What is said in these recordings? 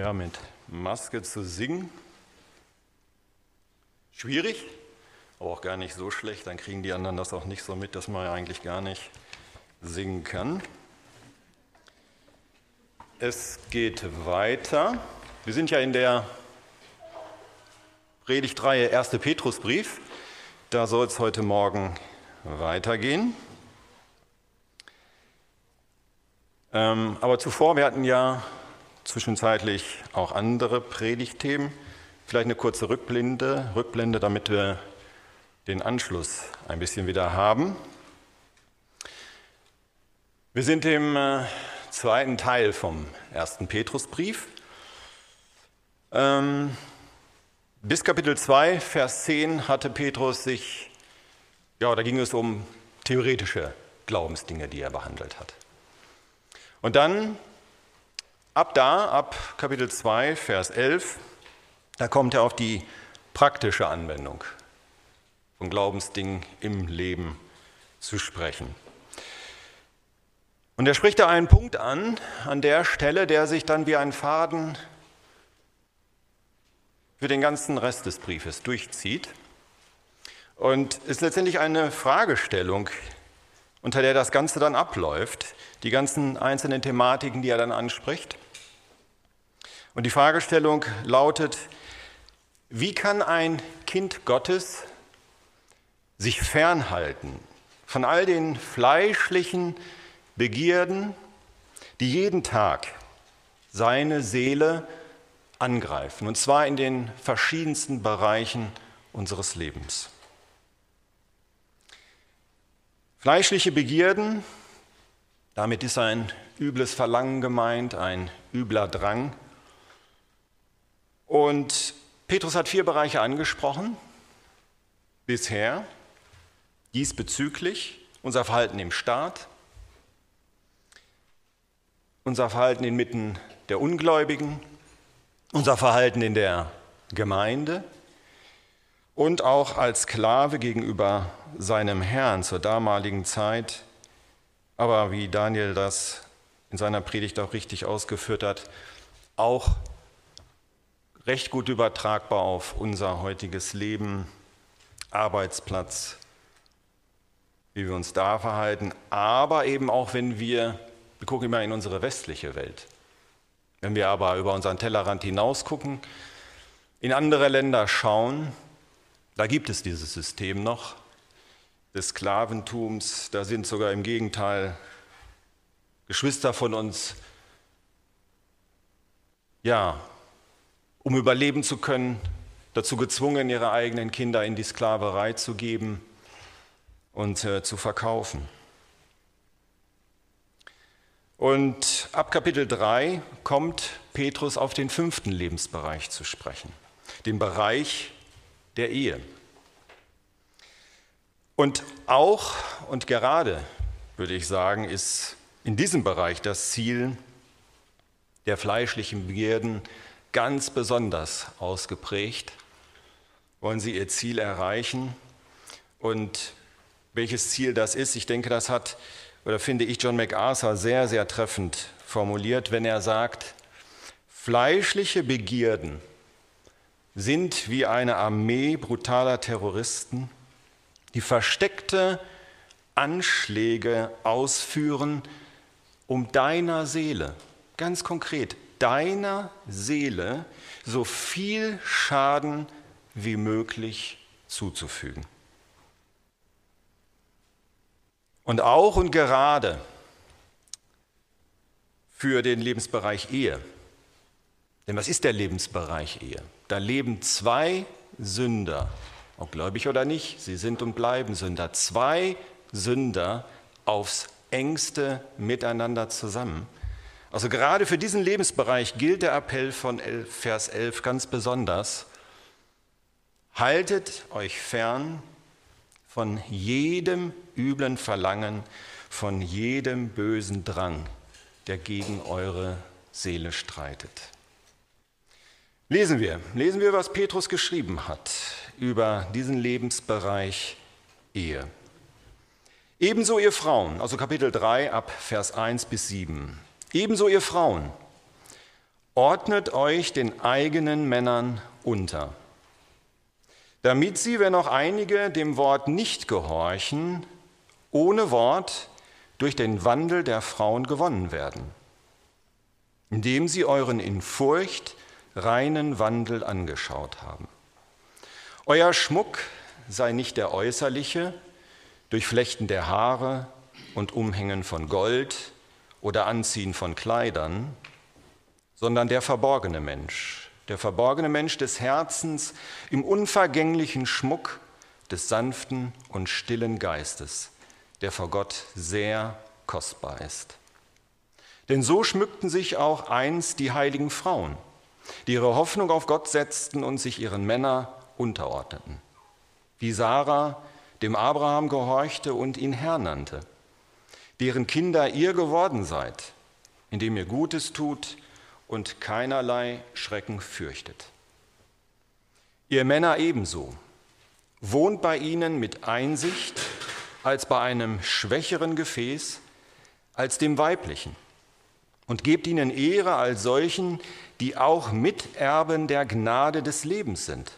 Ja, mit Maske zu singen. Schwierig, aber auch gar nicht so schlecht. Dann kriegen die anderen das auch nicht so mit, dass man ja eigentlich gar nicht singen kann. Es geht weiter. Wir sind ja in der Predigtreihe 1. Petrusbrief. Da soll es heute Morgen weitergehen. Ähm, aber zuvor, wir hatten ja zwischenzeitlich auch andere Predigtthemen. Vielleicht eine kurze Rückblende, Rückblende, damit wir den Anschluss ein bisschen wieder haben. Wir sind im äh, zweiten Teil vom ersten Petrusbrief. Ähm, bis Kapitel 2, Vers 10 hatte Petrus sich, ja, da ging es um theoretische Glaubensdinge, die er behandelt hat. Und dann Ab da, ab Kapitel 2, Vers 11, da kommt er auf die praktische Anwendung von Glaubensdingen im Leben zu sprechen. Und er spricht da einen Punkt an, an der Stelle, der sich dann wie ein Faden für den ganzen Rest des Briefes durchzieht. Und ist letztendlich eine Fragestellung, unter der das Ganze dann abläuft, die ganzen einzelnen Thematiken, die er dann anspricht. Und die Fragestellung lautet, wie kann ein Kind Gottes sich fernhalten von all den fleischlichen Begierden, die jeden Tag seine Seele angreifen, und zwar in den verschiedensten Bereichen unseres Lebens. Fleischliche Begierden, damit ist ein übles Verlangen gemeint, ein übler Drang. Und Petrus hat vier Bereiche angesprochen bisher, diesbezüglich unser Verhalten im Staat, unser Verhalten inmitten der Ungläubigen, unser Verhalten in der Gemeinde und auch als Sklave gegenüber seinem Herrn zur damaligen Zeit. Aber wie Daniel das in seiner Predigt auch richtig ausgeführt hat, auch recht gut übertragbar auf unser heutiges Leben, Arbeitsplatz, wie wir uns da verhalten, aber eben auch, wenn wir, wir gucken immer in unsere westliche Welt. Wenn wir aber über unseren Tellerrand hinaus gucken, in andere Länder schauen, da gibt es dieses System noch des Sklaventums, da sind sogar im Gegenteil Geschwister von uns, ja, um überleben zu können, dazu gezwungen, ihre eigenen Kinder in die Sklaverei zu geben und äh, zu verkaufen. Und ab Kapitel 3 kommt Petrus auf den fünften Lebensbereich zu sprechen, den Bereich der Ehe. Und auch und gerade, würde ich sagen, ist in diesem Bereich das Ziel der fleischlichen Begierden ganz besonders ausgeprägt. Wollen sie ihr Ziel erreichen? Und welches Ziel das ist, ich denke, das hat, oder finde ich, John MacArthur sehr, sehr treffend formuliert, wenn er sagt, fleischliche Begierden sind wie eine Armee brutaler Terroristen, die versteckte Anschläge ausführen, um deiner Seele, ganz konkret, deiner Seele so viel Schaden wie möglich zuzufügen. Und auch und gerade für den Lebensbereich Ehe. Denn was ist der Lebensbereich Ehe? Da leben zwei Sünder, ob gläubig oder nicht, sie sind und bleiben Sünder. Zwei Sünder aufs engste miteinander zusammen. Also gerade für diesen Lebensbereich gilt der Appell von Vers 11 ganz besonders. Haltet euch fern von jedem üblen Verlangen, von jedem bösen Drang, der gegen eure Seele streitet. Lesen wir, lesen wir, was Petrus geschrieben hat über diesen Lebensbereich Ehe. Ebenso ihr Frauen, also Kapitel 3 ab Vers 1 bis 7. Ebenso ihr Frauen. ordnet euch den eigenen Männern unter, damit sie, wenn auch einige dem Wort nicht gehorchen, ohne Wort durch den Wandel der Frauen gewonnen werden, indem sie euren in Furcht reinen Wandel angeschaut haben. Euer Schmuck sei nicht der äußerliche, durch Flechten der Haare und Umhängen von Gold oder Anziehen von Kleidern, sondern der verborgene Mensch, der verborgene Mensch des Herzens im unvergänglichen Schmuck des sanften und stillen Geistes, der vor Gott sehr kostbar ist. Denn so schmückten sich auch einst die heiligen Frauen, die ihre Hoffnung auf Gott setzten und sich ihren Männer unterordneten. Wie Sarah dem Abraham gehorchte und ihn Herr nannte, deren Kinder ihr geworden seid, indem ihr Gutes tut und keinerlei Schrecken fürchtet. Ihr Männer ebenso, wohnt bei ihnen mit Einsicht als bei einem schwächeren Gefäß als dem weiblichen und gebt ihnen Ehre als solchen, die auch Miterben der Gnade des Lebens sind,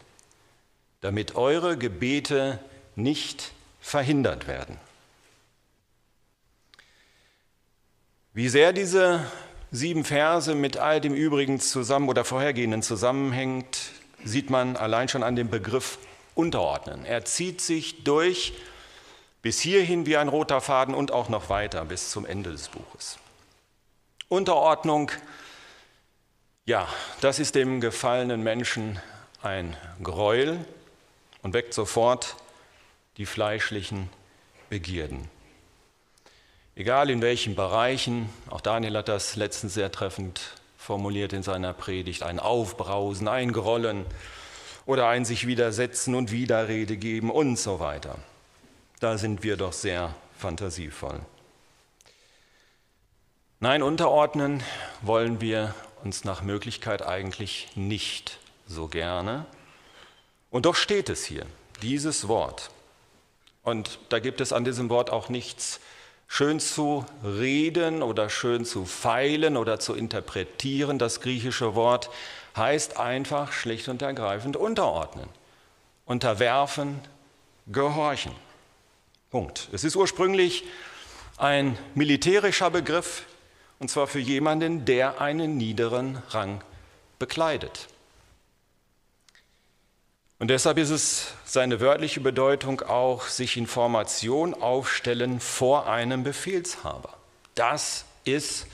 damit eure Gebete nicht verhindert werden. Wie sehr diese sieben Verse mit all dem übrigen zusammen oder vorhergehenden zusammenhängt, sieht man allein schon an dem Begriff unterordnen. Er zieht sich durch bis hierhin wie ein roter Faden und auch noch weiter bis zum Ende des Buches. Unterordnung, ja, das ist dem gefallenen Menschen ein Gräuel und weckt sofort die fleischlichen Begierden. Egal in welchen Bereichen, auch Daniel hat das letztens sehr treffend formuliert in seiner Predigt, ein Aufbrausen, ein Grollen oder ein sich widersetzen und Widerrede geben und so weiter. Da sind wir doch sehr fantasievoll. Nein, unterordnen wollen wir uns nach Möglichkeit eigentlich nicht so gerne. Und doch steht es hier, dieses Wort. Und da gibt es an diesem Wort auch nichts schön zu reden oder schön zu feilen oder zu interpretieren. Das griechische Wort heißt einfach schlicht und ergreifend unterordnen, unterwerfen, gehorchen. Punkt. Es ist ursprünglich ein militärischer Begriff, und zwar für jemanden, der einen niederen Rang bekleidet. Und deshalb ist es seine wörtliche Bedeutung auch, sich in Formation aufstellen vor einem Befehlshaber. Das ist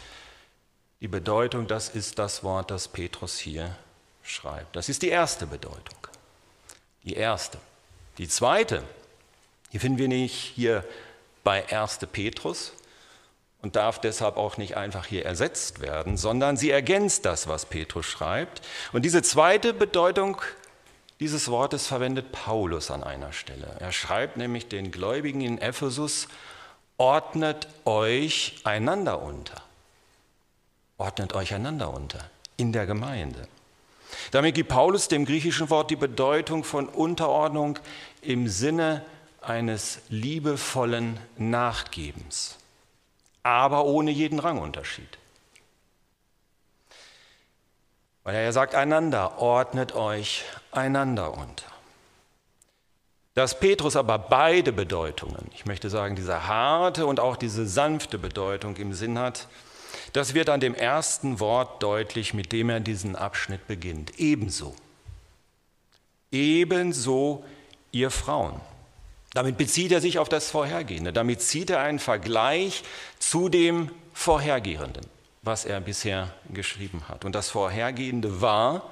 die Bedeutung, das ist das Wort, das Petrus hier schreibt. Das ist die erste Bedeutung. Die erste. Die zweite, die finden wir nicht hier bei 1. Petrus und darf deshalb auch nicht einfach hier ersetzt werden, sondern sie ergänzt das, was Petrus schreibt. Und diese zweite Bedeutung dieses Wortes verwendet Paulus an einer Stelle. Er schreibt nämlich den Gläubigen in Ephesus, ordnet euch einander unter. Ordnet euch einander unter in der Gemeinde. Damit gibt Paulus dem griechischen Wort die Bedeutung von Unterordnung im Sinne eines liebevollen Nachgebens, aber ohne jeden Rangunterschied. Weil er sagt, einander ordnet euch einander unter. Dass Petrus aber beide Bedeutungen, ich möchte sagen, diese harte und auch diese sanfte Bedeutung im Sinn hat, das wird an dem ersten Wort deutlich, mit dem er diesen Abschnitt beginnt. Ebenso. Ebenso ihr Frauen. Damit bezieht er sich auf das Vorhergehende. Damit zieht er einen Vergleich zu dem Vorhergehenden was er bisher geschrieben hat. Und das Vorhergehende war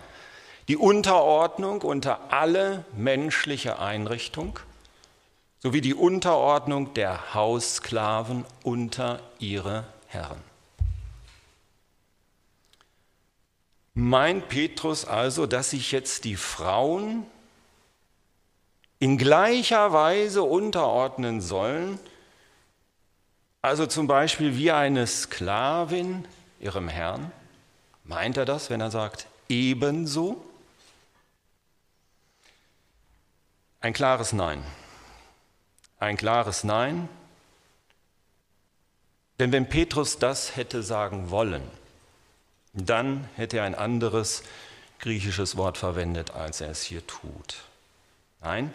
die Unterordnung unter alle menschliche Einrichtung sowie die Unterordnung der Haussklaven unter ihre Herren. Meint Petrus also, dass sich jetzt die Frauen in gleicher Weise unterordnen sollen, also zum Beispiel wie eine Sklavin ihrem Herrn? Meint er das, wenn er sagt, ebenso? Ein klares Nein. Ein klares Nein. Denn wenn Petrus das hätte sagen wollen, dann hätte er ein anderes griechisches Wort verwendet, als er es hier tut. Nein,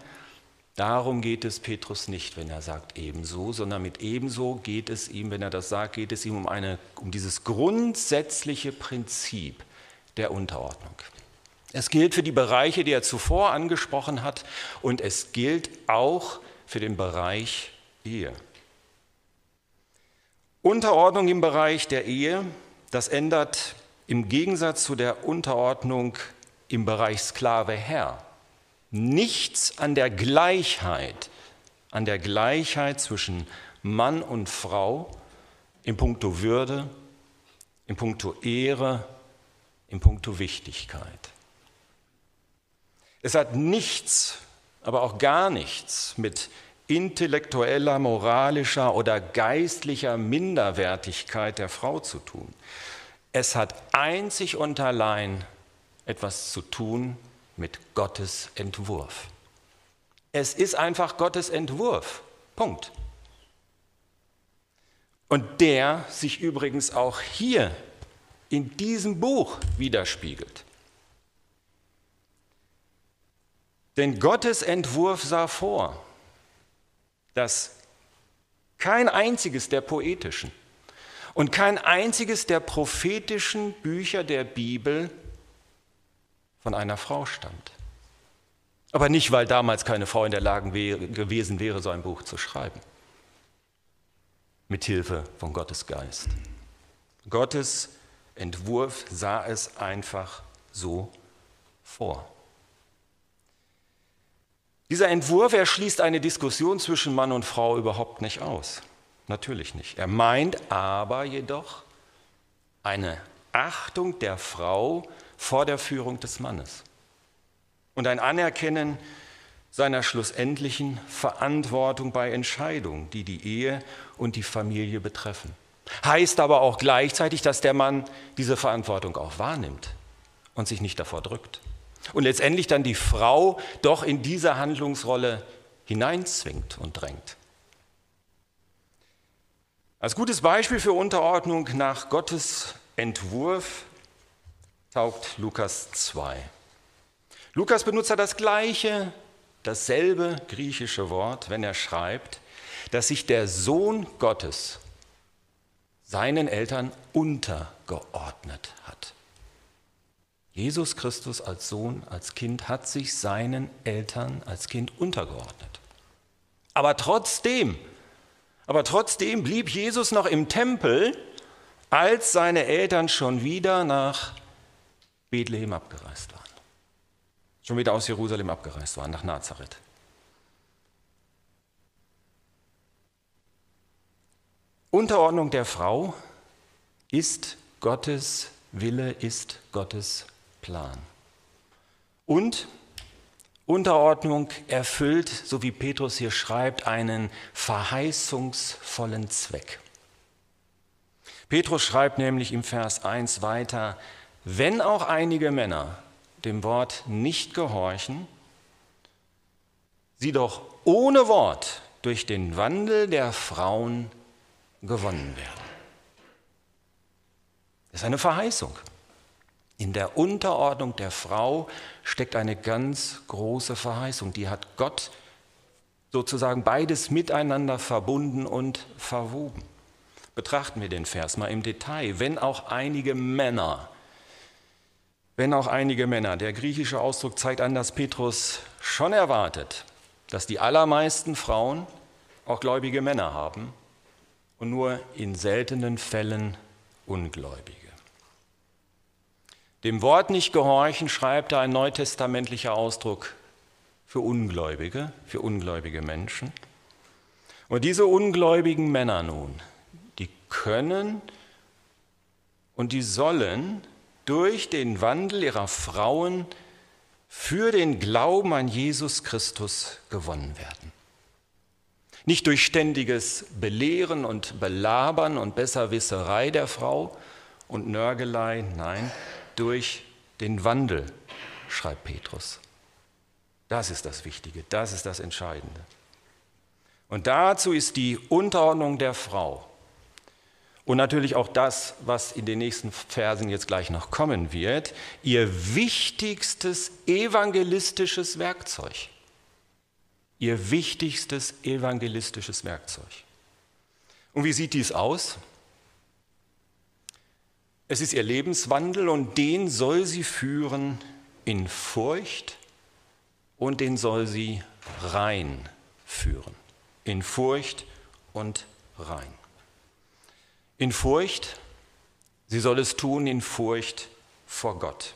darum geht es Petrus nicht, wenn er sagt ebenso, sondern mit ebenso geht es ihm, wenn er das sagt, geht es ihm um, eine, um dieses grundsätzliche Prinzip der Unterordnung. Es gilt für die Bereiche, die er zuvor angesprochen hat, und es gilt auch für den Bereich Ehe. Unterordnung im Bereich der Ehe, das ändert im Gegensatz zu der Unterordnung im Bereich Sklave-Herr nichts an der Gleichheit, an der Gleichheit zwischen Mann und Frau in puncto Würde, in puncto Ehre, in puncto Wichtigkeit. Es hat nichts, aber auch gar nichts mit intellektueller, moralischer oder geistlicher Minderwertigkeit der Frau zu tun. Es hat einzig und allein etwas zu tun mit Gottes Entwurf. Es ist einfach Gottes Entwurf. Punkt. Und der sich übrigens auch hier in diesem Buch widerspiegelt. Denn Gottes Entwurf sah vor, dass kein einziges der poetischen und kein einziges der prophetischen Bücher der Bibel von einer Frau stammt. Aber nicht, weil damals keine Frau in der Lage gewesen wäre, so ein Buch zu schreiben. Mit Hilfe von Gottes Geist. Gottes Entwurf sah es einfach so vor. Dieser Entwurf erschließt eine Diskussion zwischen Mann und Frau überhaupt nicht aus. Natürlich nicht. Er meint aber jedoch eine Achtung der Frau vor der Führung des Mannes und ein Anerkennen seiner schlussendlichen Verantwortung bei Entscheidungen, die die Ehe und die Familie betreffen. Heißt aber auch gleichzeitig, dass der Mann diese Verantwortung auch wahrnimmt und sich nicht davor drückt und letztendlich dann die Frau doch in diese Handlungsrolle hineinzwingt und drängt. Als gutes Beispiel für Unterordnung nach Gottes Entwurf taugt Lukas 2. Lukas benutzt ja das gleiche, dasselbe griechische Wort, wenn er schreibt, dass sich der Sohn Gottes seinen Eltern untergeordnet hat. Jesus Christus als Sohn, als Kind hat sich seinen Eltern als Kind untergeordnet. Aber trotzdem, aber trotzdem blieb Jesus noch im Tempel, als seine Eltern schon wieder nach Bethlehem abgereist waren. Schon wieder aus Jerusalem abgereist waren, nach Nazareth. Unterordnung der Frau ist Gottes Wille, ist Gottes Plan. Und Unterordnung erfüllt, so wie Petrus hier schreibt, einen verheißungsvollen Zweck. Petrus schreibt nämlich im Vers 1 weiter, wenn auch einige Männer dem Wort nicht gehorchen, sie doch ohne Wort durch den Wandel der Frauen gewonnen werden. Das ist eine Verheißung. In der Unterordnung der Frau steckt eine ganz große Verheißung. Die hat Gott sozusagen beides miteinander verbunden und verwoben. Betrachten wir den Vers mal im Detail. Wenn auch einige Männer, wenn auch einige Männer, der griechische Ausdruck zeigt an, dass Petrus schon erwartet, dass die allermeisten Frauen auch gläubige Männer haben und nur in seltenen Fällen Ungläubige. Dem Wort nicht gehorchen schreibt er ein neutestamentlicher Ausdruck für Ungläubige, für ungläubige Menschen. Und diese ungläubigen Männer nun, die können und die sollen durch den Wandel ihrer Frauen für den Glauben an Jesus Christus gewonnen werden. Nicht durch ständiges Belehren und Belabern und Besserwisserei der Frau und Nörgelei, nein, durch den Wandel, schreibt Petrus. Das ist das Wichtige, das ist das Entscheidende. Und dazu ist die Unterordnung der Frau und natürlich auch das, was in den nächsten Versen jetzt gleich noch kommen wird, ihr wichtigstes evangelistisches Werkzeug. Ihr wichtigstes evangelistisches Werkzeug. Und wie sieht dies aus? Es ist ihr Lebenswandel und den soll sie führen in Furcht und den soll sie rein führen. In Furcht und rein. In Furcht, sie soll es tun in Furcht vor Gott.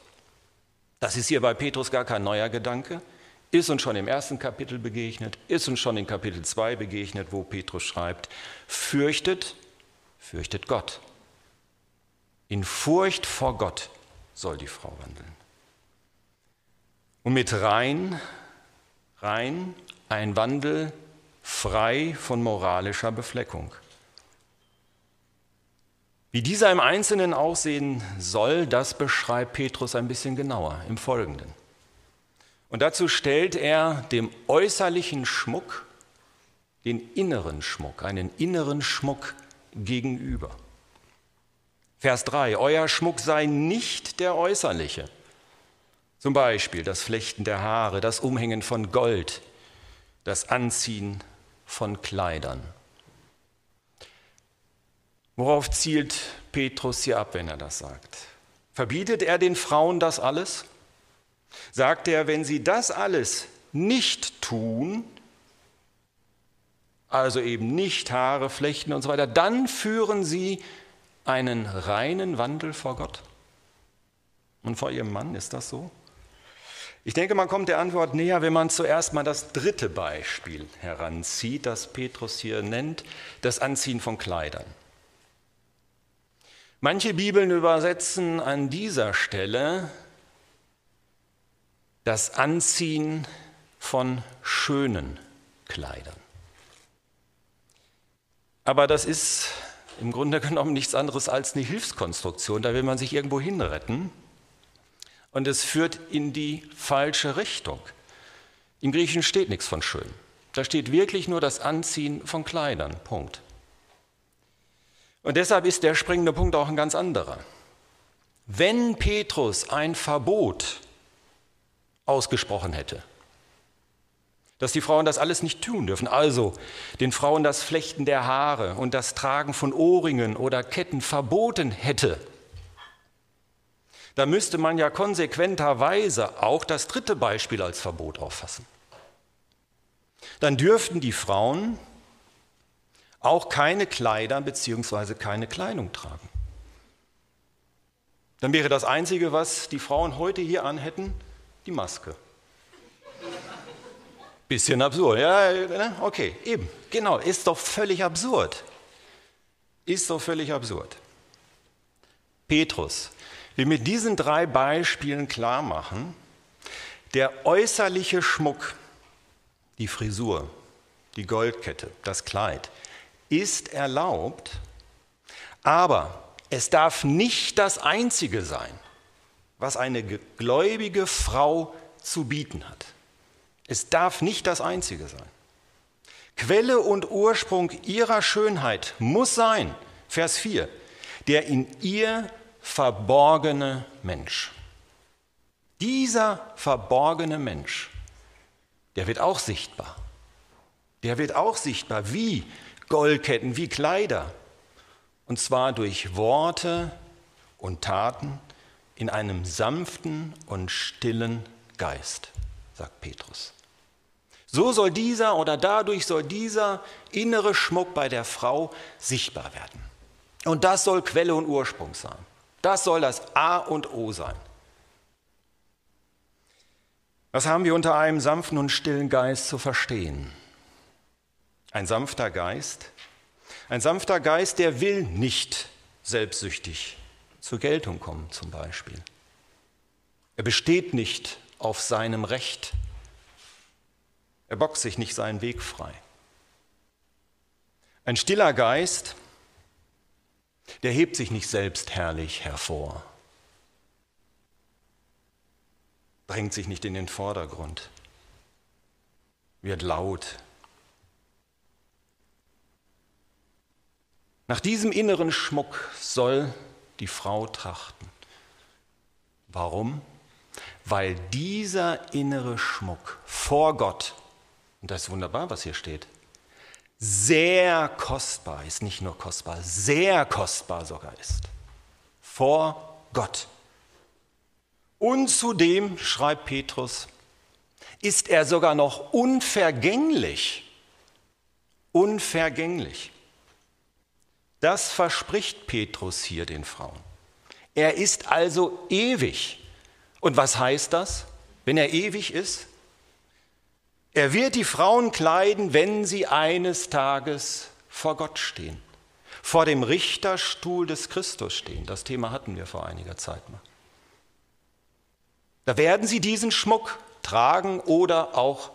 Das ist hier bei Petrus gar kein neuer Gedanke, ist uns schon im ersten Kapitel begegnet, ist uns schon in Kapitel 2 begegnet, wo Petrus schreibt, fürchtet, fürchtet Gott. In Furcht vor Gott soll die Frau wandeln. Und mit rein, rein ein Wandel frei von moralischer Befleckung. Wie dieser im Einzelnen aussehen soll, das beschreibt Petrus ein bisschen genauer im Folgenden. Und dazu stellt er dem äußerlichen Schmuck den inneren Schmuck, einen inneren Schmuck gegenüber. Vers 3, euer Schmuck sei nicht der äußerliche. Zum Beispiel das Flechten der Haare, das Umhängen von Gold, das Anziehen von Kleidern. Worauf zielt Petrus hier ab, wenn er das sagt? Verbietet er den Frauen das alles? Sagt er, wenn sie das alles nicht tun, also eben nicht Haare flechten und so weiter, dann führen sie einen reinen Wandel vor Gott? Und vor ihrem Mann, ist das so? Ich denke, man kommt der Antwort näher, wenn man zuerst mal das dritte Beispiel heranzieht, das Petrus hier nennt, das Anziehen von Kleidern. Manche Bibeln übersetzen an dieser Stelle das Anziehen von schönen Kleidern. Aber das ist im Grunde genommen nichts anderes als eine Hilfskonstruktion. Da will man sich irgendwo hinretten und es führt in die falsche Richtung. Im Griechischen steht nichts von schön. Da steht wirklich nur das Anziehen von Kleidern. Punkt. Und deshalb ist der springende Punkt auch ein ganz anderer. Wenn Petrus ein Verbot ausgesprochen hätte, dass die Frauen das alles nicht tun dürfen, also den Frauen das Flechten der Haare und das Tragen von Ohrringen oder Ketten verboten hätte, da müsste man ja konsequenterweise auch das dritte Beispiel als Verbot auffassen. Dann dürften die Frauen auch keine Kleider bzw. keine Kleidung tragen. Dann wäre das Einzige, was die Frauen heute hier anhätten, die Maske. Bisschen absurd, ja, ne? okay, eben, genau, ist doch völlig absurd. Ist doch völlig absurd. Petrus will mit diesen drei Beispielen klar machen, der äußerliche Schmuck, die Frisur, die Goldkette, das Kleid, ist erlaubt, aber es darf nicht das Einzige sein, was eine gläubige Frau zu bieten hat. Es darf nicht das Einzige sein. Quelle und Ursprung ihrer Schönheit muss sein, Vers 4, der in ihr verborgene Mensch. Dieser verborgene Mensch, der wird auch sichtbar. Der wird auch sichtbar. Wie? Goldketten wie Kleider. Und zwar durch Worte und Taten in einem sanften und stillen Geist, sagt Petrus. So soll dieser oder dadurch soll dieser innere Schmuck bei der Frau sichtbar werden. Und das soll Quelle und Ursprung sein. Das soll das A und O sein. Was haben wir unter einem sanften und stillen Geist zu verstehen? Ein sanfter Geist, ein sanfter Geist, der will nicht selbstsüchtig zur Geltung kommen zum Beispiel. Er besteht nicht auf seinem Recht. Er boxt sich nicht seinen Weg frei. Ein stiller Geist, der hebt sich nicht selbst herrlich hervor, drängt sich nicht in den Vordergrund, wird laut, Nach diesem inneren Schmuck soll die Frau trachten. Warum? Weil dieser innere Schmuck vor Gott, und das ist wunderbar, was hier steht, sehr kostbar ist, nicht nur kostbar, sehr kostbar sogar ist. Vor Gott. Und zudem, schreibt Petrus, ist er sogar noch unvergänglich. Unvergänglich. Das verspricht Petrus hier den Frauen. Er ist also ewig. Und was heißt das, wenn er ewig ist? Er wird die Frauen kleiden, wenn sie eines Tages vor Gott stehen, vor dem Richterstuhl des Christus stehen. Das Thema hatten wir vor einiger Zeit mal. Da werden sie diesen Schmuck tragen oder auch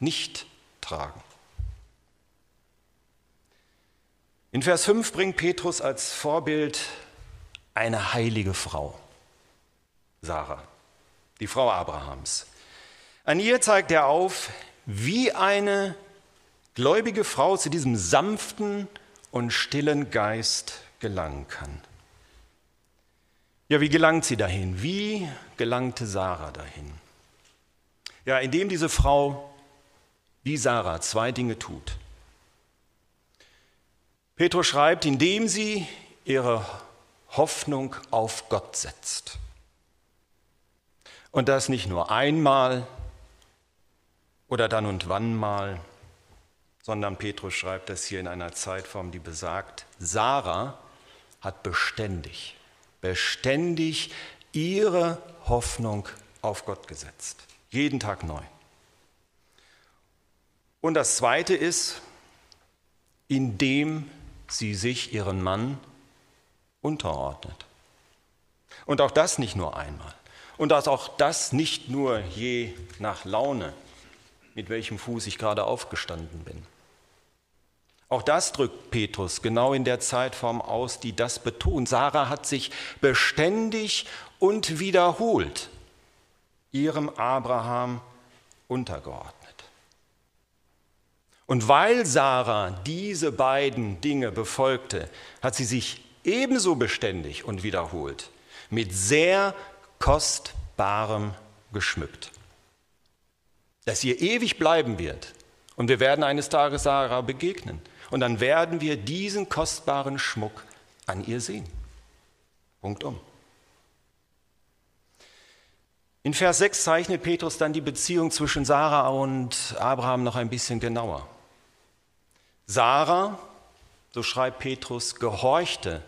nicht tragen. In Vers 5 bringt Petrus als Vorbild eine heilige Frau, Sarah, die Frau Abrahams. An ihr zeigt er auf, wie eine gläubige Frau zu diesem sanften und stillen Geist gelangen kann. Ja, wie gelangt sie dahin? Wie gelangte Sarah dahin? Ja, indem diese Frau wie Sarah zwei Dinge tut. Petrus schreibt, indem sie ihre Hoffnung auf Gott setzt. Und das nicht nur einmal oder dann und wann mal, sondern Petrus schreibt das hier in einer Zeitform, die besagt, Sarah hat beständig, beständig ihre Hoffnung auf Gott gesetzt. Jeden Tag neu. Und das Zweite ist, indem sie sich ihren Mann unterordnet. Und auch das nicht nur einmal. Und auch das nicht nur je nach Laune, mit welchem Fuß ich gerade aufgestanden bin. Auch das drückt Petrus genau in der Zeitform aus, die das betont. Sarah hat sich beständig und wiederholt ihrem Abraham untergeordnet. Und weil Sarah diese beiden Dinge befolgte, hat sie sich ebenso beständig und wiederholt mit sehr kostbarem geschmückt, dass ihr ewig bleiben wird. Und wir werden eines Tages Sarah begegnen. Und dann werden wir diesen kostbaren Schmuck an ihr sehen. Punkt um. In Vers 6 zeichnet Petrus dann die Beziehung zwischen Sarah und Abraham noch ein bisschen genauer. Sarah, so schreibt Petrus, gehorchte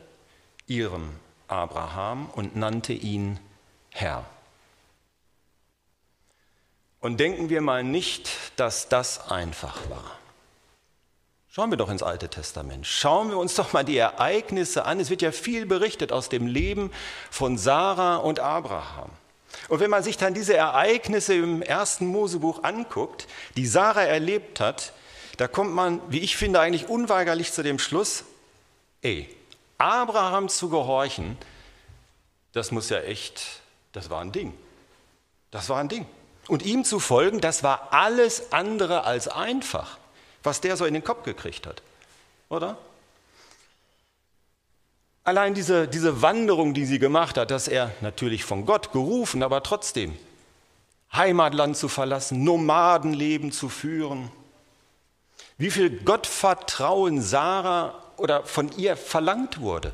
ihrem Abraham und nannte ihn Herr. Und denken wir mal nicht, dass das einfach war. Schauen wir doch ins Alte Testament. Schauen wir uns doch mal die Ereignisse an. Es wird ja viel berichtet aus dem Leben von Sarah und Abraham. Und wenn man sich dann diese Ereignisse im ersten Mosebuch anguckt, die Sarah erlebt hat, da kommt man, wie ich finde, eigentlich unweigerlich zu dem Schluss, ey, Abraham zu gehorchen, das muss ja echt, das war ein Ding. Das war ein Ding. Und ihm zu folgen, das war alles andere als einfach, was der so in den Kopf gekriegt hat. Oder? Allein diese, diese Wanderung, die sie gemacht hat, dass er natürlich von Gott gerufen, aber trotzdem Heimatland zu verlassen, Nomadenleben zu führen. Wie viel Gottvertrauen Sarah oder von ihr verlangt wurde.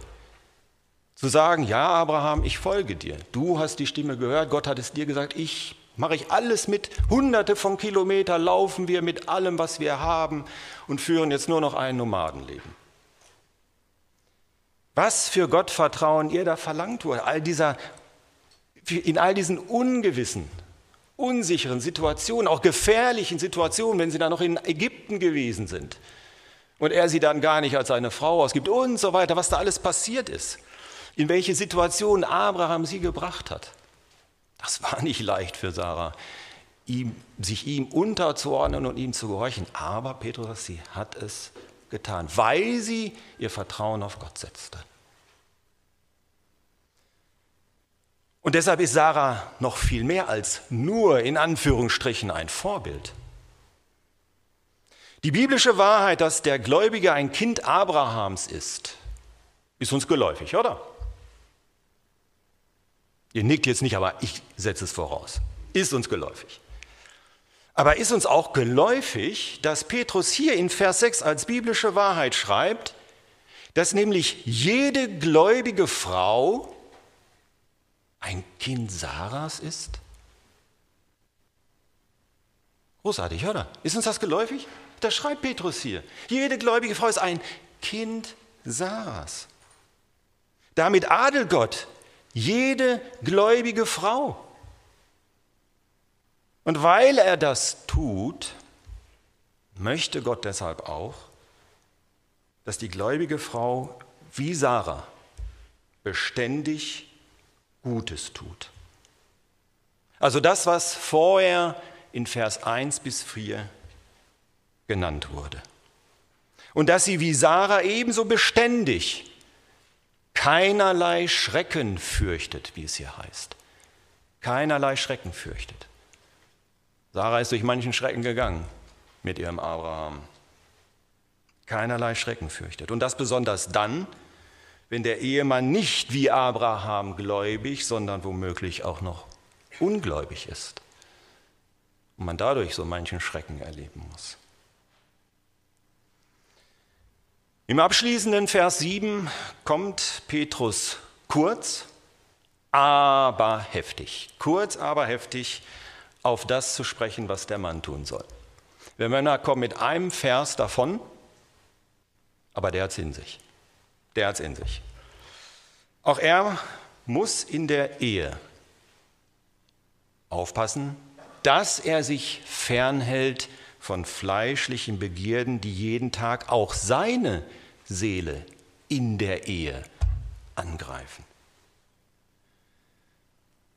Zu sagen, ja Abraham, ich folge dir. Du hast die Stimme gehört, Gott hat es dir gesagt, ich mache ich alles mit. Hunderte von Kilometern laufen wir mit allem, was wir haben und führen jetzt nur noch ein Nomadenleben. Was für Gottvertrauen ihr da verlangt wurde, all dieser, in all diesen ungewissen, unsicheren Situationen, auch gefährlichen Situationen, wenn sie da noch in Ägypten gewesen sind und er sie dann gar nicht als seine Frau ausgibt und so weiter, was da alles passiert ist, in welche Situation Abraham sie gebracht hat. Das war nicht leicht für Sarah, ihm, sich ihm unterzuordnen und ihm zu gehorchen. Aber Petrus, sie hat es getan, weil sie ihr Vertrauen auf Gott setzte. Und deshalb ist Sarah noch viel mehr als nur in Anführungsstrichen ein Vorbild. Die biblische Wahrheit, dass der Gläubige ein Kind Abrahams ist, Ist uns geläufig, oder? Ihr nickt jetzt nicht, aber ich setze es voraus. Ist uns geläufig. Aber ist uns auch geläufig, dass Petrus hier in Vers 6 als biblische Wahrheit schreibt, dass nämlich jede gläubige Frau ein Kind Sarahs ist? Großartig, oder? Ist uns das geläufig? Das schreibt Petrus hier. Jede gläubige Frau ist ein Kind Sarahs. Damit adelt Gott jede gläubige Frau. Und weil er das tut, möchte Gott deshalb auch, dass die gläubige Frau wie Sarah beständig Gutes tut. Also das, was vorher in Vers 1 bis 4 genannt wurde. Und dass sie wie Sarah ebenso beständig keinerlei Schrecken fürchtet, wie es hier heißt. Keinerlei Schrecken fürchtet. Sarah ist durch manchen Schrecken gegangen mit ihrem Abraham. Keinerlei Schrecken fürchtet. Und das besonders dann, wenn der Ehemann nicht wie Abraham gläubig, sondern womöglich auch noch ungläubig ist. Und man dadurch so manchen Schrecken erleben muss. Im abschließenden Vers 7 kommt Petrus kurz, aber heftig. Kurz, aber heftig auf das zu sprechen, was der Mann tun soll. Wir Männer kommen mit einem Vers davon, aber der hat es in sich. Der hat es in sich. Auch er muss in der Ehe aufpassen, dass er sich fernhält von fleischlichen Begierden, die jeden Tag auch seine Seele in der Ehe angreifen.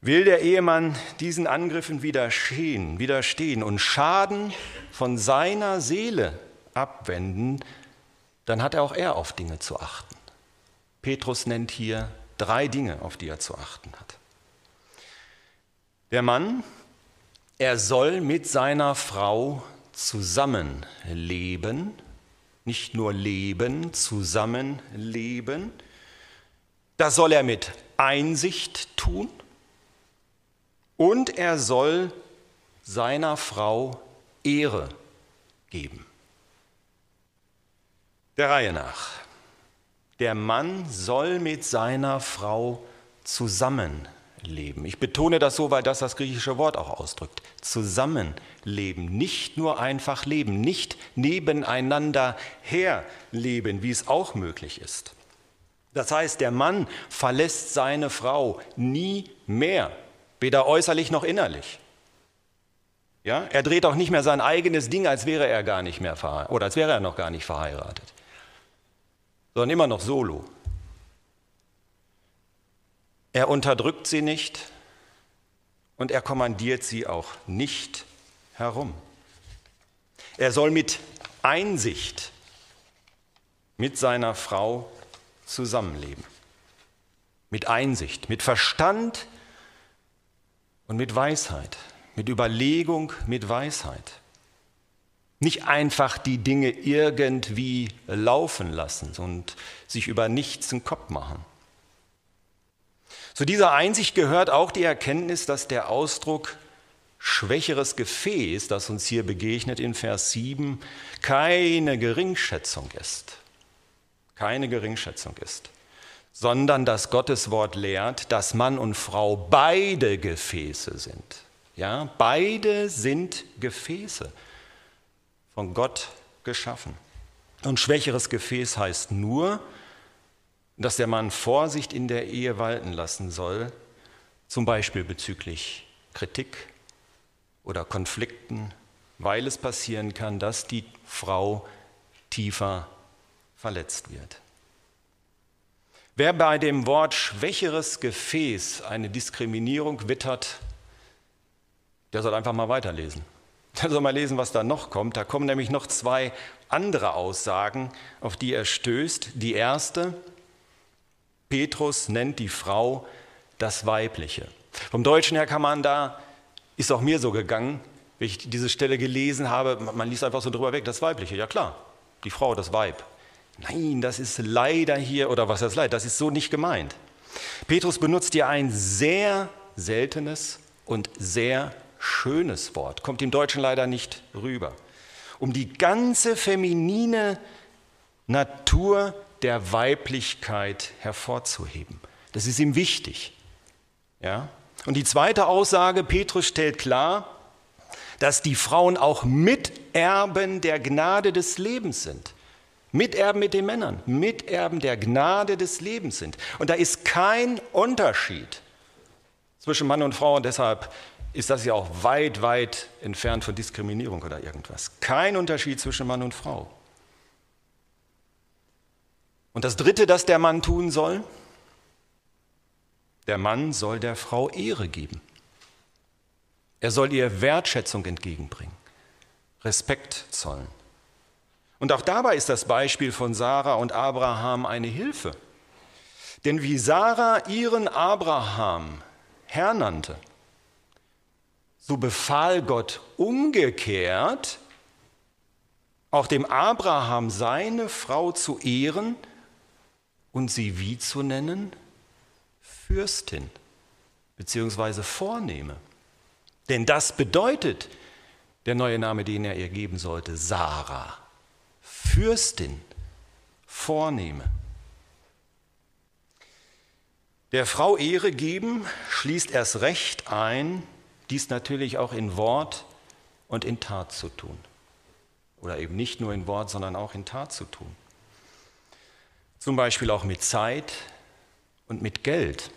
Will der Ehemann diesen Angriffen widerstehen, widerstehen und Schaden von seiner Seele abwenden, dann hat auch er auf Dinge zu achten. Petrus nennt hier drei Dinge, auf die er zu achten hat. Der Mann, er soll mit seiner Frau zusammenleben, nicht nur leben, zusammenleben. Das soll er mit Einsicht tun und er soll seiner Frau Ehre geben. Der Reihe nach. Der Mann soll mit seiner Frau zusammenleben leben. Ich betone das so, weil das das griechische Wort auch ausdrückt. Zusammenleben, nicht nur einfach leben, nicht nebeneinander herleben, wie es auch möglich ist. Das heißt, der Mann verlässt seine Frau nie mehr, weder äußerlich noch innerlich. Ja, er dreht auch nicht mehr sein eigenes Ding, als wäre er gar nicht mehr verheiratet oder als wäre er noch gar nicht verheiratet, sondern immer noch solo. Er unterdrückt sie nicht und er kommandiert sie auch nicht herum. Er soll mit Einsicht mit seiner Frau zusammenleben. Mit Einsicht, mit Verstand und mit Weisheit, mit Überlegung, mit Weisheit. Nicht einfach die Dinge irgendwie laufen lassen und sich über nichts einen Kopf machen. Zu dieser Einsicht gehört auch die Erkenntnis, dass der Ausdruck schwächeres Gefäß, das uns hier begegnet in Vers 7, keine Geringschätzung ist. Keine Geringschätzung ist, sondern dass Gottes Wort lehrt, dass Mann und Frau beide Gefäße sind. Ja, beide sind Gefäße von Gott geschaffen. Und schwächeres Gefäß heißt nur, dass der Mann Vorsicht in der Ehe walten lassen soll, zum Beispiel bezüglich Kritik oder Konflikten, weil es passieren kann, dass die Frau tiefer verletzt wird. Wer bei dem Wort schwächeres Gefäß eine Diskriminierung wittert, der soll einfach mal weiterlesen. Der soll mal lesen, was da noch kommt. Da kommen nämlich noch zwei andere Aussagen, auf die er stößt. Die erste, Petrus nennt die Frau das Weibliche. Vom Deutschen her kann man da, ist auch mir so gegangen, wenn ich diese Stelle gelesen habe, man liest einfach so drüber weg, das Weibliche, ja klar, die Frau, das Weib. Nein, das ist leider hier, oder was heißt leider, das ist so nicht gemeint. Petrus benutzt hier ein sehr seltenes und sehr schönes Wort, kommt im Deutschen leider nicht rüber, um die ganze feminine Natur der Weiblichkeit hervorzuheben. Das ist ihm wichtig. Ja? Und die zweite Aussage, Petrus stellt klar, dass die Frauen auch Miterben der Gnade des Lebens sind. Miterben mit den Männern, Miterben der Gnade des Lebens sind. Und da ist kein Unterschied zwischen Mann und Frau und deshalb ist das ja auch weit, weit entfernt von Diskriminierung oder irgendwas. Kein Unterschied zwischen Mann und Frau. Und das Dritte, das der Mann tun soll, der Mann soll der Frau Ehre geben. Er soll ihr Wertschätzung entgegenbringen, Respekt zollen. Und auch dabei ist das Beispiel von Sarah und Abraham eine Hilfe. Denn wie Sarah ihren Abraham Herr nannte, so befahl Gott umgekehrt, auch dem Abraham seine Frau zu ehren und sie wie zu nennen? Fürstin beziehungsweise Vornehme. Denn das bedeutet der neue Name, den er ihr geben sollte, Sarah, Fürstin, Vornehme. Der Frau Ehre geben schließt erst recht ein, dies natürlich auch in Wort und in Tat zu tun. Oder eben nicht nur in Wort, sondern auch in Tat zu tun. Zum Beispiel auch mit Zeit und mit Geld.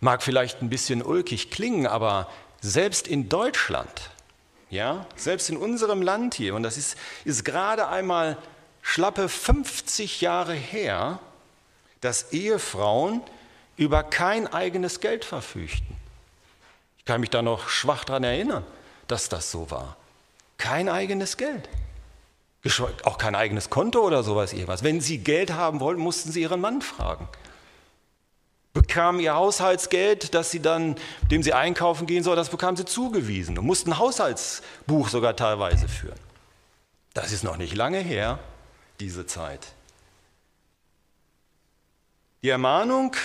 Mag vielleicht ein bisschen ulkig klingen, aber selbst in Deutschland, ja, selbst in unserem Land hier, und das ist, ist gerade einmal schlappe 50 Jahre her, dass Ehefrauen über kein eigenes Geld verfügten. Ich kann mich da noch schwach daran erinnern, dass das so war. Kein eigenes Geld. Auch kein eigenes Konto oder sowas irgendwas. Wenn sie Geld haben wollten, mussten sie ihren Mann fragen bekamen ihr Haushaltsgeld, das sie dann, dem sie einkaufen gehen soll, das bekamen sie zugewiesen und mussten ein Haushaltsbuch sogar teilweise führen. Das ist noch nicht lange her, diese Zeit. Die Ermahnung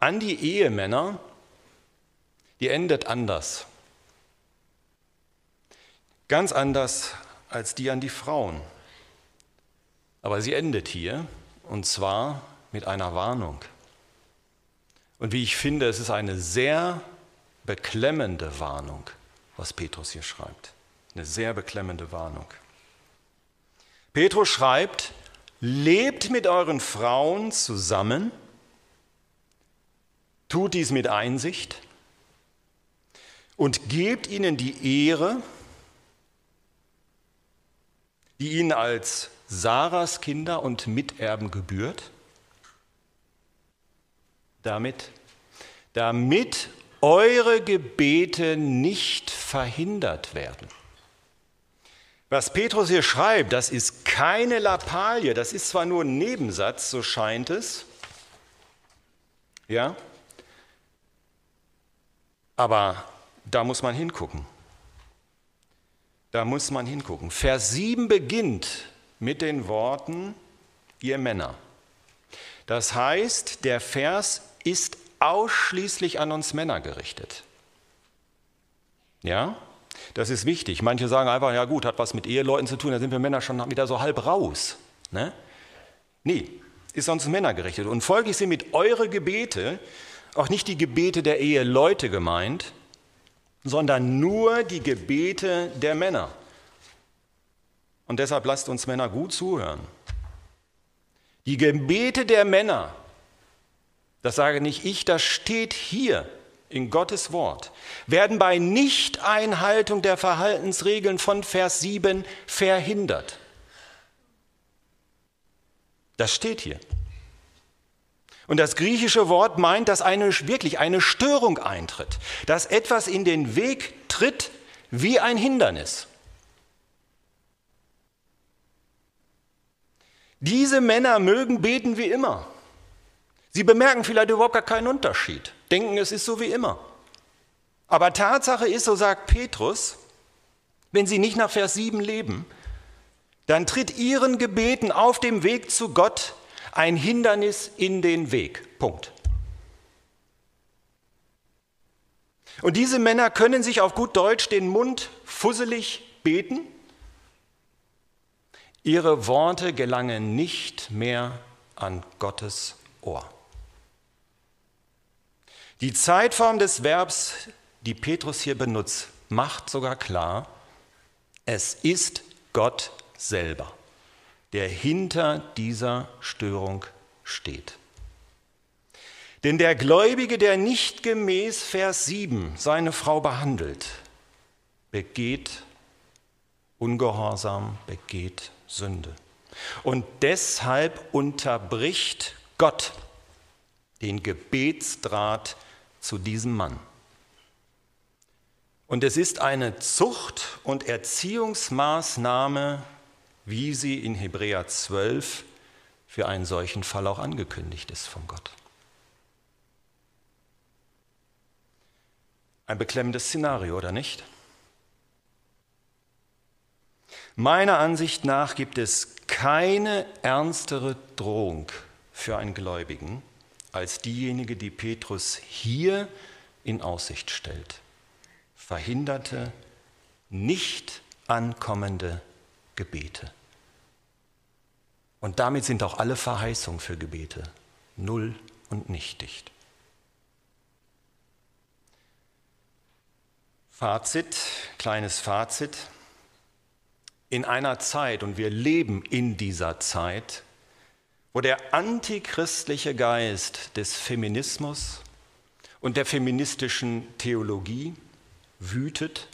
an die Ehemänner, die endet anders. Ganz anders als die an die Frauen. Aber sie endet hier und zwar mit einer Warnung. Und wie ich finde, es ist eine sehr beklemmende Warnung, was Petrus hier schreibt. Eine sehr beklemmende Warnung. Petrus schreibt, lebt mit euren Frauen zusammen, tut dies mit Einsicht und gebt ihnen die Ehre, die ihnen als Sarahs Kinder und Miterben gebührt damit? Damit eure Gebete nicht verhindert werden. Was Petrus hier schreibt, das ist keine Lappalie, das ist zwar nur ein Nebensatz, so scheint es, ja, aber da muss man hingucken. Da muss man hingucken. Vers 7 beginnt mit den Worten, ihr Männer. Das heißt, der Vers ist ausschließlich an uns Männer gerichtet. Ja, das ist wichtig. Manche sagen einfach, ja gut, hat was mit Eheleuten zu tun, da sind wir Männer schon wieder so halb raus. Ne? Nee, ist uns Männer gerichtet. Und folglich sind mit eure Gebete auch nicht die Gebete der Eheleute gemeint, sondern nur die Gebete der Männer. Und deshalb lasst uns Männer gut zuhören. Die Gebete der Männer das sage nicht ich, das steht hier in Gottes Wort, werden bei Nichteinhaltung der Verhaltensregeln von Vers 7 verhindert. Das steht hier. Und das griechische Wort meint, dass eine, wirklich eine Störung eintritt, dass etwas in den Weg tritt wie ein Hindernis. Diese Männer mögen beten wie immer. Sie bemerken vielleicht überhaupt gar keinen Unterschied, denken, es ist so wie immer. Aber Tatsache ist, so sagt Petrus, wenn sie nicht nach Vers 7 leben, dann tritt ihren Gebeten auf dem Weg zu Gott ein Hindernis in den Weg. Punkt. Und diese Männer können sich auf gut Deutsch den Mund fusselig beten. Ihre Worte gelangen nicht mehr an Gottes Ohr. Die Zeitform des Verbs, die Petrus hier benutzt, macht sogar klar, es ist Gott selber, der hinter dieser Störung steht. Denn der Gläubige, der nicht gemäß Vers 7 seine Frau behandelt, begeht Ungehorsam, begeht Sünde. Und deshalb unterbricht Gott den Gebetsdraht zu diesem Mann. Und es ist eine Zucht- und Erziehungsmaßnahme, wie sie in Hebräer 12 für einen solchen Fall auch angekündigt ist von Gott. Ein beklemmendes Szenario, oder nicht? Meiner Ansicht nach gibt es keine ernstere Drohung für einen Gläubigen als diejenige, die Petrus hier in Aussicht stellt. Verhinderte, nicht ankommende Gebete. Und damit sind auch alle Verheißungen für Gebete null und nichtig. Fazit, kleines Fazit. In einer Zeit, und wir leben in dieser Zeit, wo der antichristliche Geist des Feminismus und der feministischen Theologie wütet,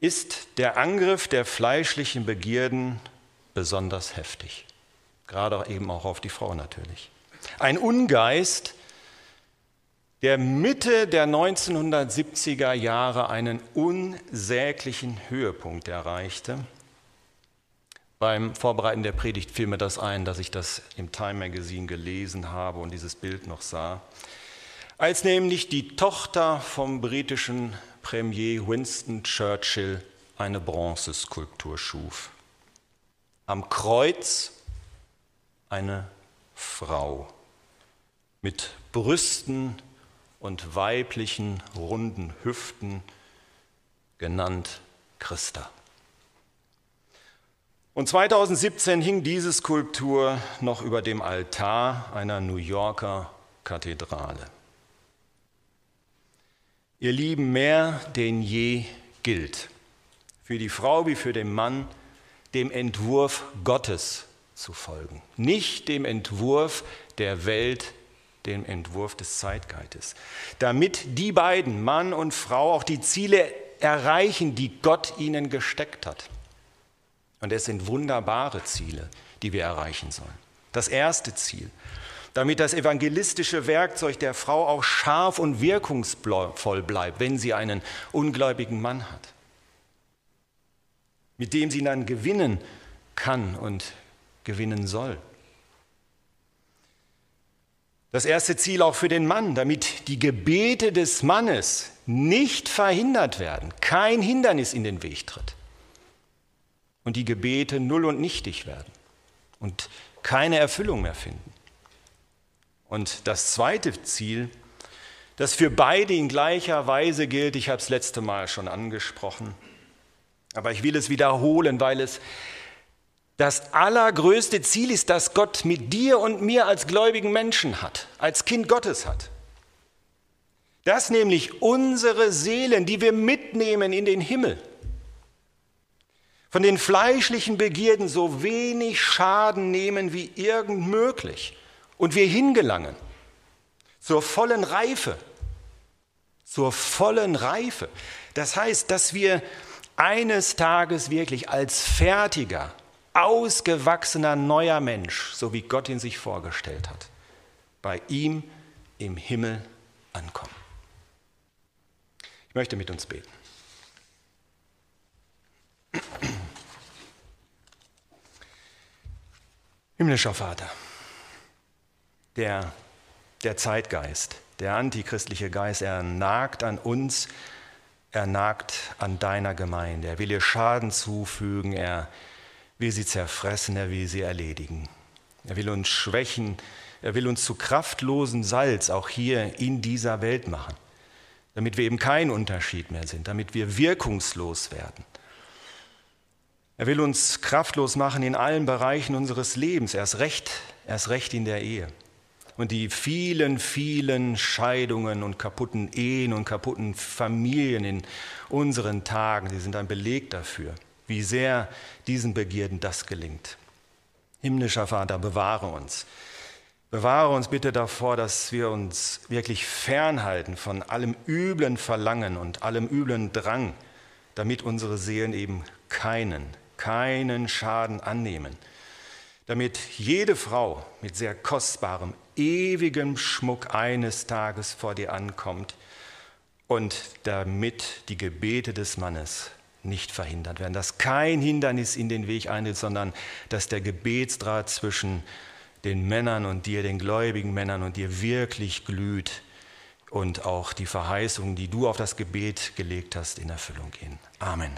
ist der Angriff der fleischlichen Begierden besonders heftig. Gerade eben auch auf die Frau natürlich. Ein Ungeist, der Mitte der 1970er Jahre einen unsäglichen Höhepunkt erreichte beim Vorbereiten der Predigt fiel mir das ein, dass ich das im Time Magazine gelesen habe und dieses Bild noch sah. Als nämlich die Tochter vom britischen Premier Winston Churchill eine Bronzeskulptur schuf. Am Kreuz eine Frau mit Brüsten und weiblichen runden Hüften, genannt Christa. Und 2017 hing diese Skulptur noch über dem Altar einer New Yorker Kathedrale. Ihr Lieben, mehr denn je gilt, für die Frau wie für den Mann, dem Entwurf Gottes zu folgen, nicht dem Entwurf der Welt, dem Entwurf des Zeitgeistes, damit die beiden, Mann und Frau, auch die Ziele erreichen, die Gott ihnen gesteckt hat. Und es sind wunderbare Ziele, die wir erreichen sollen. Das erste Ziel, damit das evangelistische Werkzeug der Frau auch scharf und wirkungsvoll bleibt, wenn sie einen ungläubigen Mann hat, mit dem sie dann gewinnen kann und gewinnen soll. Das erste Ziel auch für den Mann, damit die Gebete des Mannes nicht verhindert werden, kein Hindernis in den Weg tritt und die Gebete null und nichtig werden und keine Erfüllung mehr finden. Und das zweite Ziel, das für beide in gleicher Weise gilt, ich habe es letzte Mal schon angesprochen, aber ich will es wiederholen, weil es das allergrößte Ziel ist, das Gott mit dir und mir als gläubigen Menschen hat, als Kind Gottes hat. Das nämlich unsere Seelen, die wir mitnehmen in den Himmel, von den fleischlichen Begierden so wenig Schaden nehmen wie irgend möglich und wir hingelangen zur vollen Reife, zur vollen Reife. Das heißt, dass wir eines Tages wirklich als fertiger, ausgewachsener neuer Mensch, so wie Gott ihn sich vorgestellt hat, bei ihm im Himmel ankommen. Ich möchte mit uns beten. Himmlischer Vater, der, der Zeitgeist, der antichristliche Geist, er nagt an uns, er nagt an deiner Gemeinde, er will ihr Schaden zufügen, er will sie zerfressen, er will sie erledigen. Er will uns schwächen, er will uns zu kraftlosen Salz auch hier in dieser Welt machen, damit wir eben kein Unterschied mehr sind, damit wir wirkungslos werden. Er will uns kraftlos machen in allen Bereichen unseres Lebens, erst recht, erst recht in der Ehe. Und die vielen, vielen Scheidungen und kaputten Ehen und kaputten Familien in unseren Tagen, die sind ein Beleg dafür, wie sehr diesen Begierden das gelingt. Himmlischer Vater, bewahre uns. Bewahre uns bitte davor, dass wir uns wirklich fernhalten von allem üblen Verlangen und allem üblen Drang, damit unsere Seelen eben keinen, keinen Schaden annehmen. Damit jede Frau mit sehr kostbarem, ewigem Schmuck eines Tages vor dir ankommt und damit die Gebete des Mannes nicht verhindert werden, dass kein Hindernis in den Weg eintritt, sondern dass der Gebetsdraht zwischen den Männern und dir, den gläubigen Männern und dir wirklich glüht und auch die Verheißungen, die du auf das Gebet gelegt hast, in Erfüllung gehen. Amen.